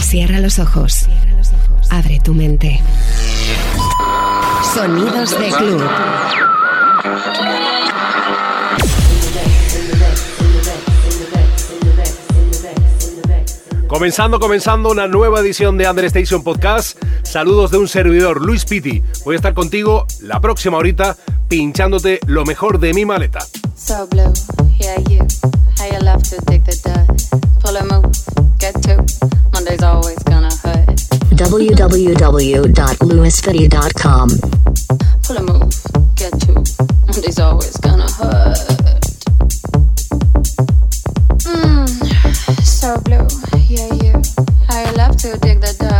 Cierra los ojos. Abre tu mente. Sonidos de club. Comenzando, comenzando una nueva edición de Under Station Podcast. Saludos de un servidor, Luis Piti. Voy a estar contigo la próxima horita pinchándote lo mejor de mi maleta. So blue, yeah you. How you love to dig the dirt. Pull a move, get to. Monday's always gonna hurt. www.luispitti.com. Pull a move, get to. Monday's always gonna hurt. Mmm, so blue, yeah you. You love to dig the dirt.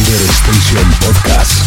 Under Station Podcast.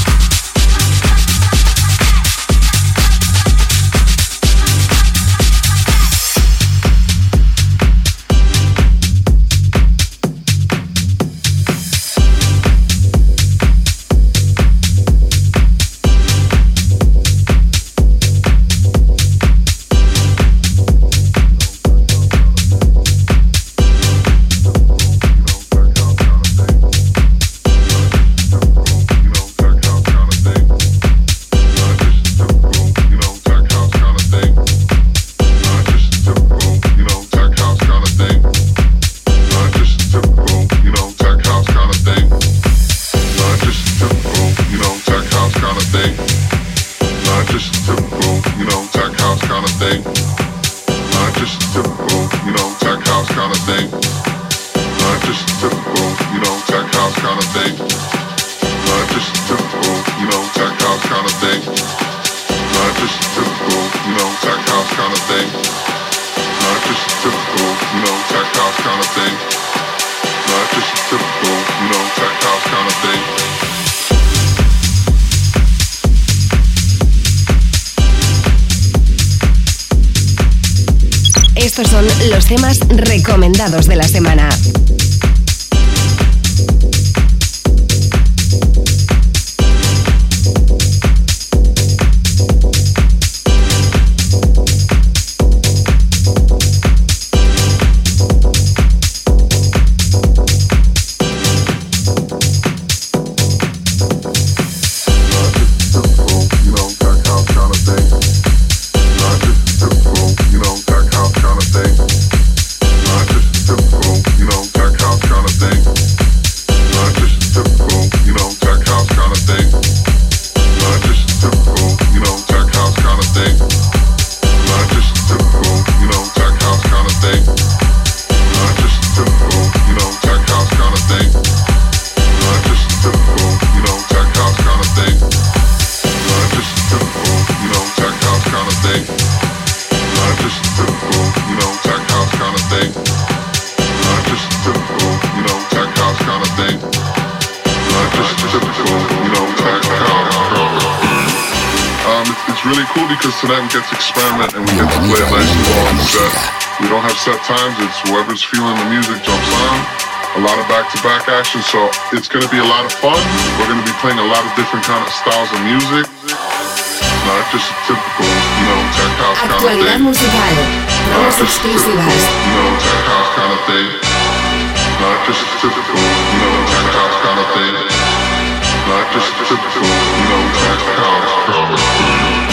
Whoever's feeling the music jumps on. A lot of back-to-back action, so it's going to be a lot of fun. We're going to be playing a lot of different kind of styles of music. Not just a typical, you know, tech house kind of thing. musical, Not just typical, you know, tech house kind of thing. Not just a typical, you know, tech house kind of thing. Not just a typical, you know, tech house kind of thing.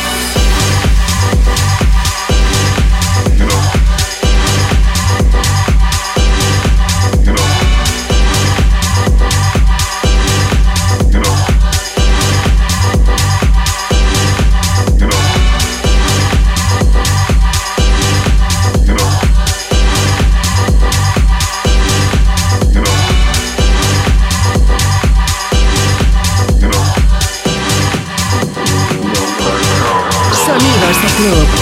Club.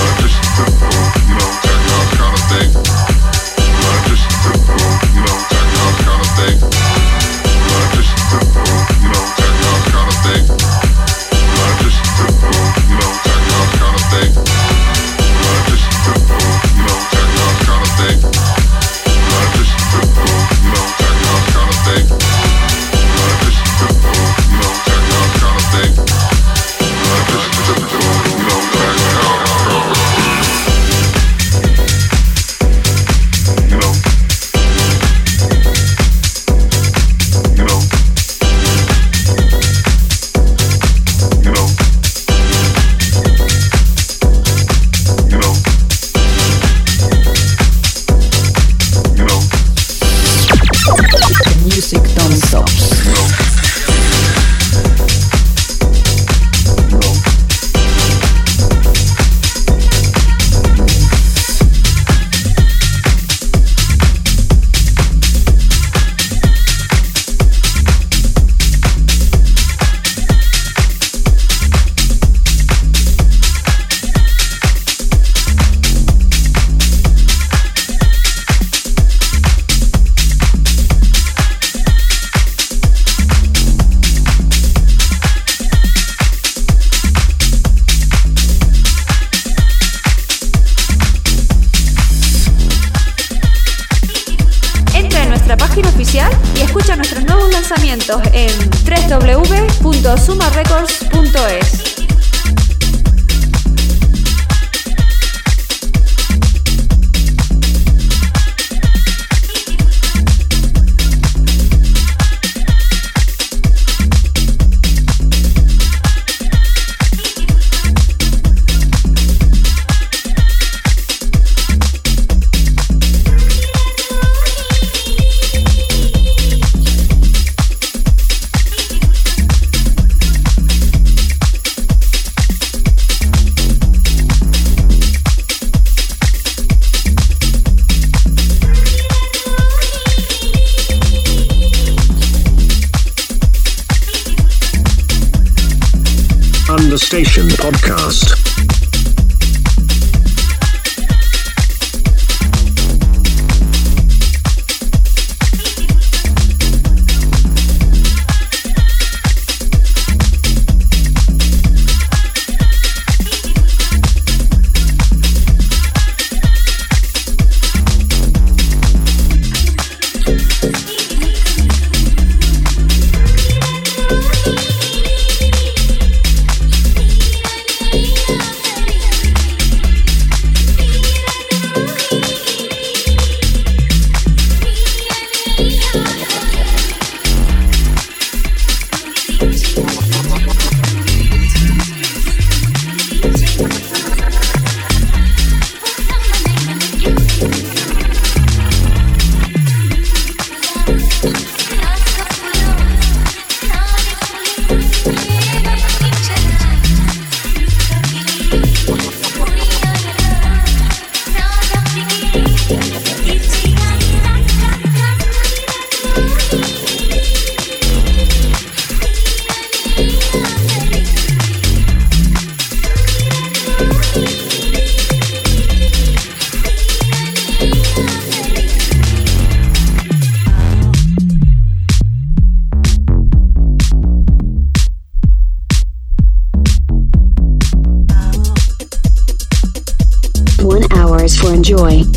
Con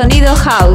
sonido house.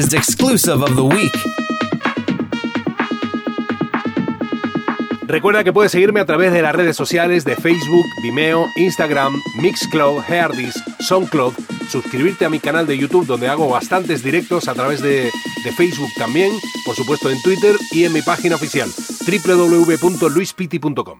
Is exclusive of the week. Recuerda que puedes seguirme a través de las redes sociales de Facebook, Vimeo, Instagram, Mixcloud, Heardis, Soundcloud, suscribirte a mi canal de YouTube donde hago bastantes directos a través de, de Facebook también, por supuesto en Twitter y en mi página oficial www.luispiti.com.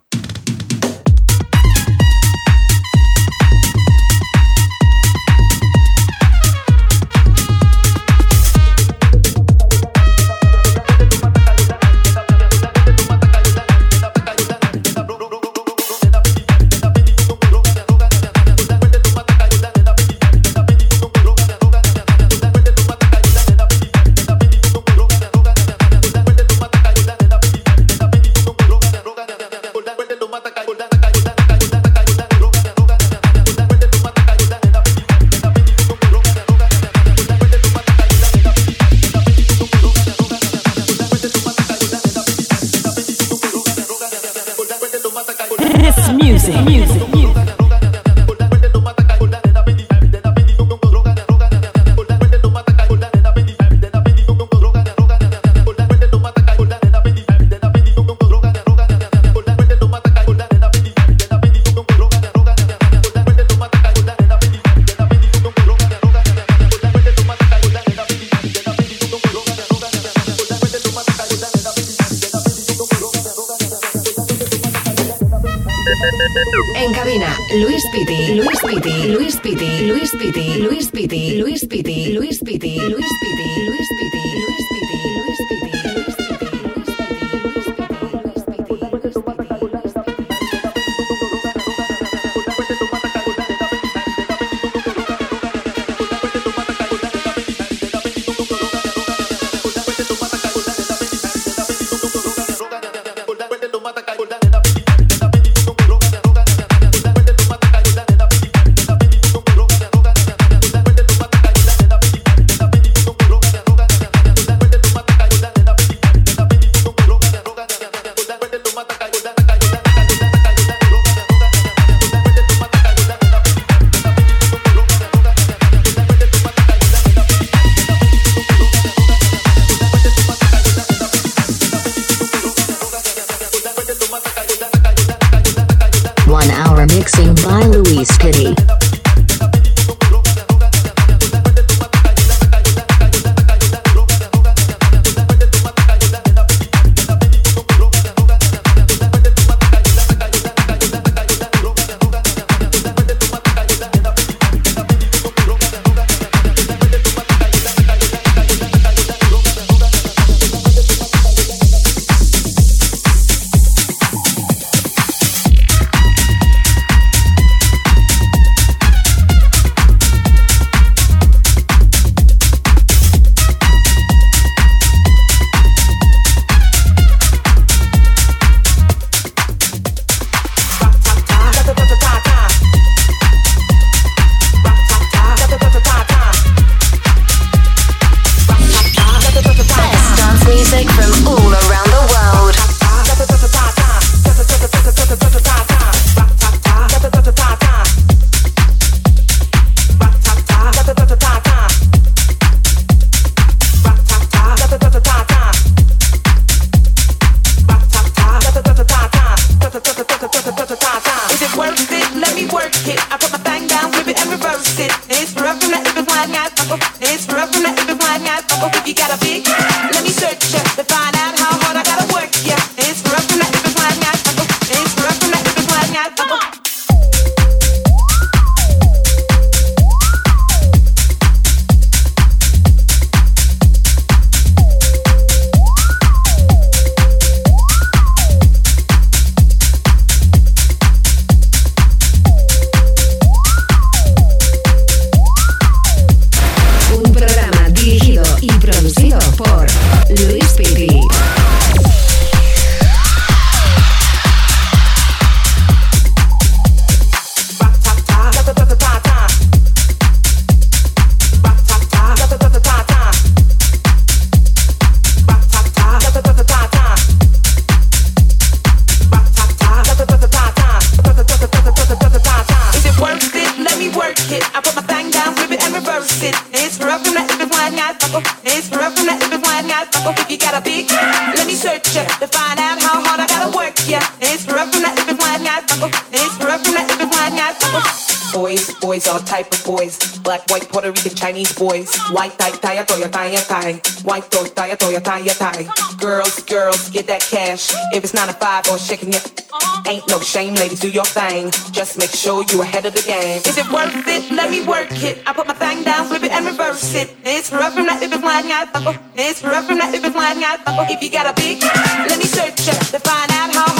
White tie, tie, toya, tie, tie. White toe, tie, toya, tie, tie. Girls, girls, get that cash. If it's nine to five or shaking it, ain't no shame, ladies, do your thing. Just make sure you ahead of the game. Is it worth it? Let me work it. I put my thing down, flip it and reverse it. It's rough from that if it's flying out. It's rough from that if it's flying out. If you got a big, let me search it to find out how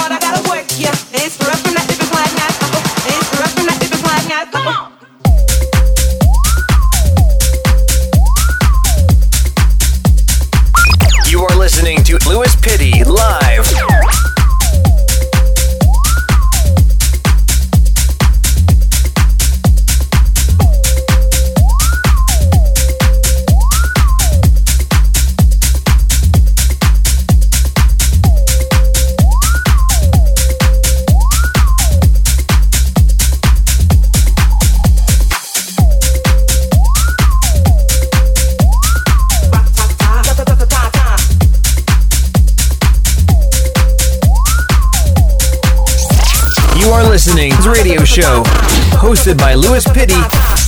Luis Pitti live. Listening to radio show hosted by Luis Pitti.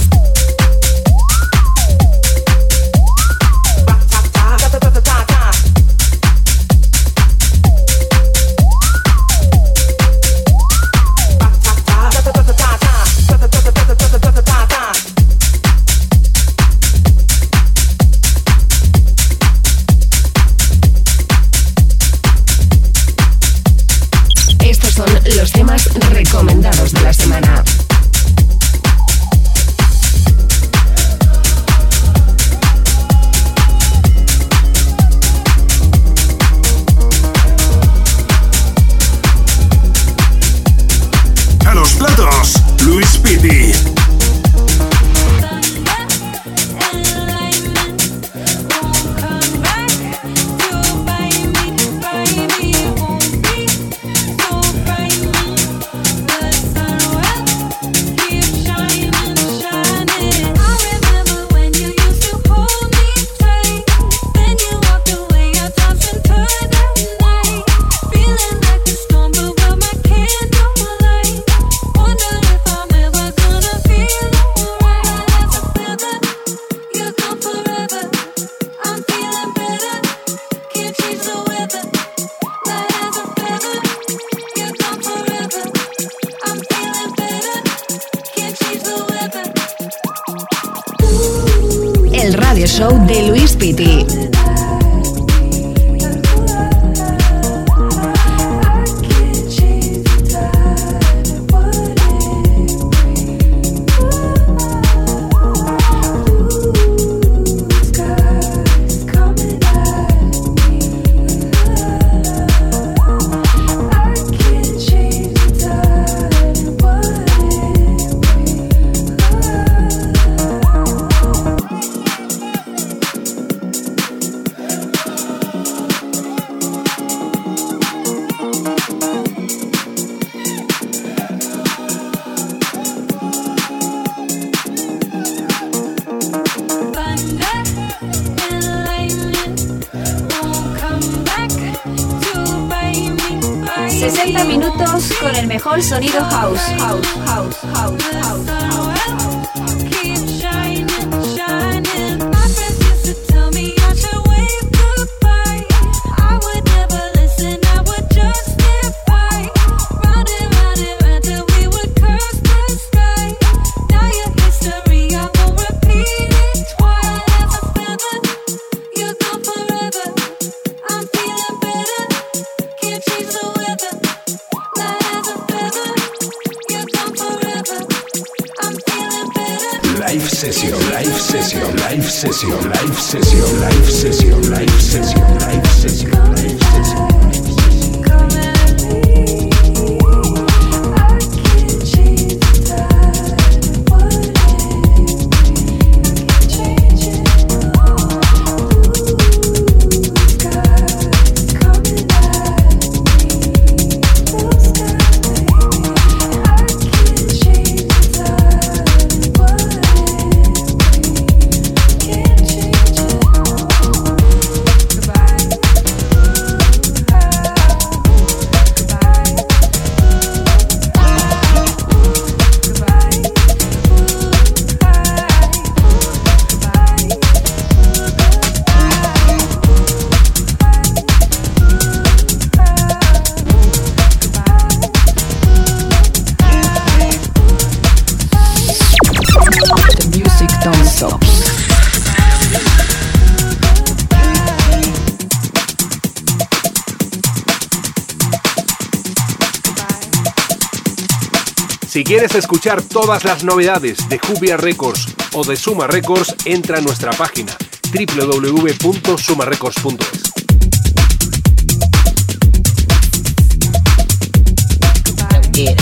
quieres escuchar todas las novedades de Jubia Records o de Suma Records, entra a nuestra página www.sumarecords.es.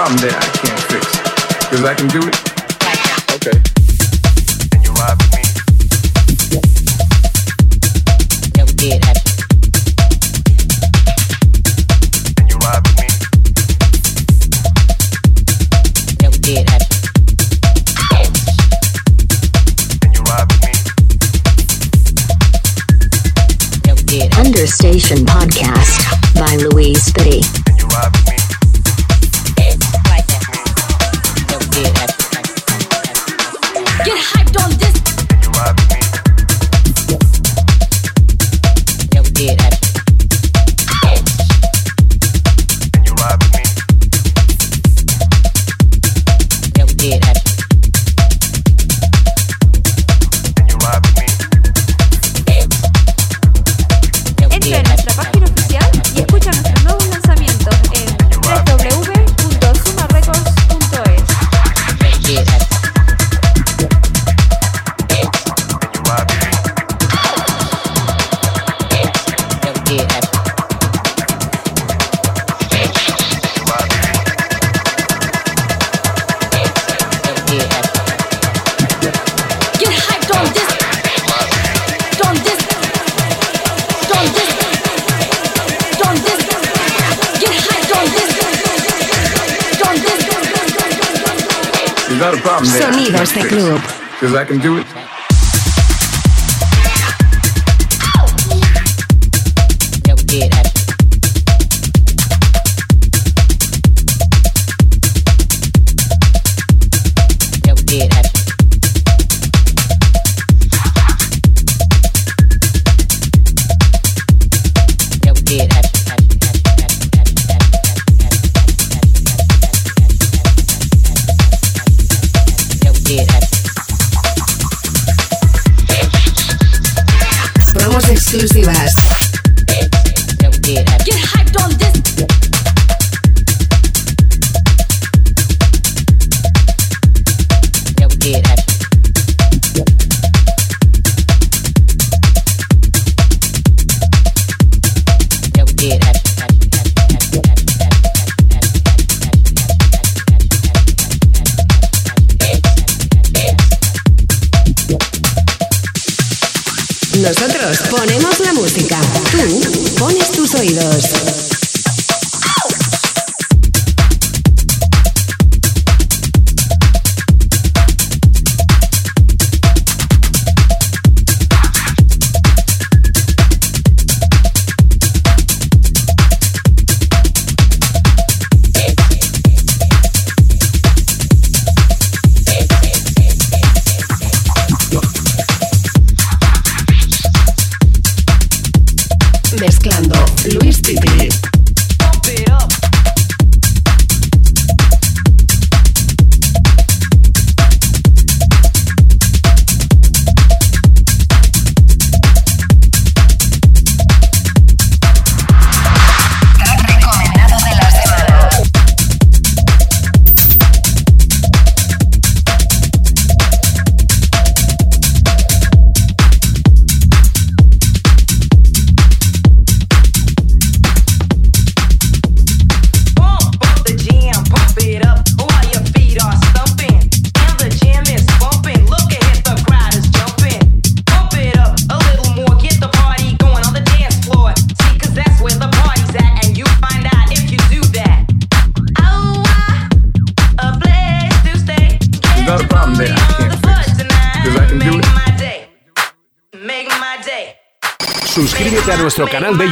problem I can't fix. Because I can do it. Okay. You ride with me? Yeah, we did Understation Podcast by Luis Pitti. can do it.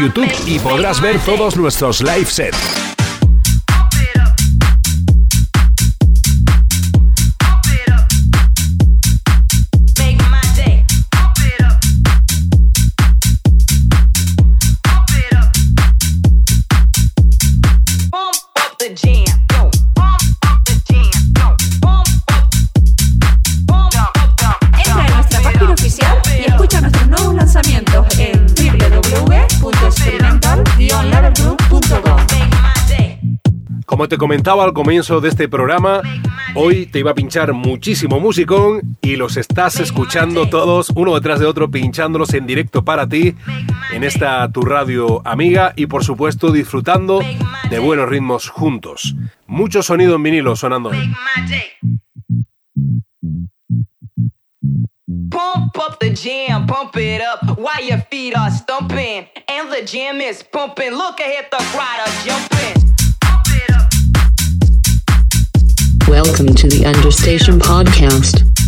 YouTube y podrás ver todos nuestros live sets. Como te comentaba al comienzo de este programa, hoy te iba a pinchar muchísimo musicón y los estás escuchando todos uno detrás de otro pinchándolos en directo para ti en esta tu radio amiga y por supuesto disfrutando de buenos ritmos juntos. Mucho sonido en vinilo sonando. Pump up the jam, pump it up while your feet are stumping. And the jam is pumping. Look ahead, the crowd are jumping. Welcome to the Understation Podcast.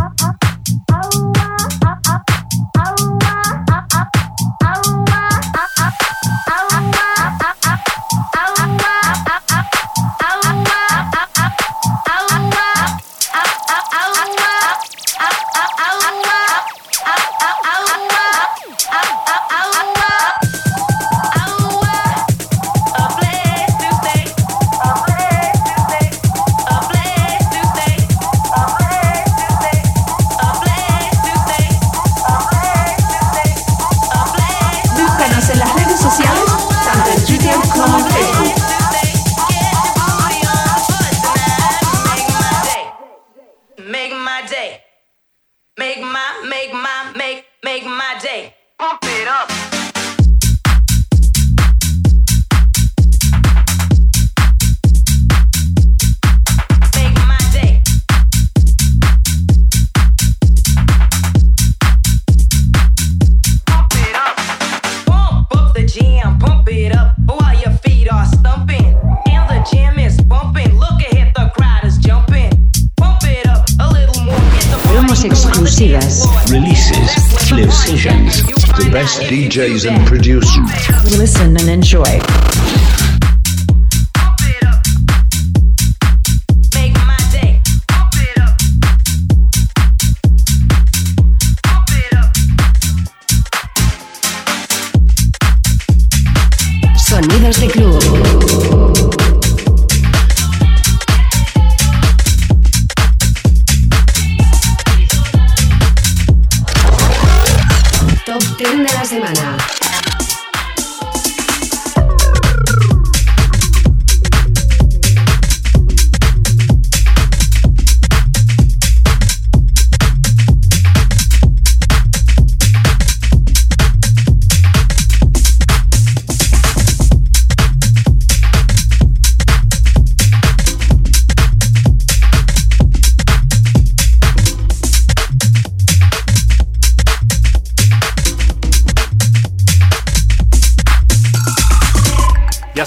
DJs and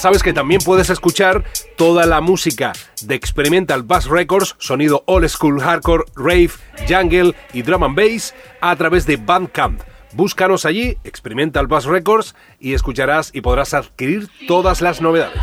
sabes que también puedes escuchar toda la música de Experimental Bass Records, sonido old school hardcore, rave, jungle y drum and bass a través de Bandcamp. Búscanos allí, Experimental Bass Records, y escucharás y podrás adquirir todas las novedades.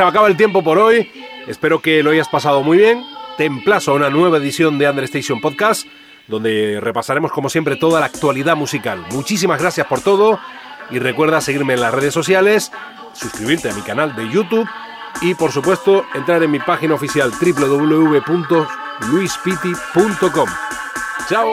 Se acaba el tiempo por hoy. Espero que lo hayas pasado muy bien. Te emplazo a una nueva edición de Understation Podcast, donde repasaremos como siempre toda la actualidad musical. Muchísimas gracias por todo y recuerda seguirme en las redes sociales, suscribirte a mi canal de YouTube y por supuesto entrar en mi página oficial www.luispiti.com. Chao.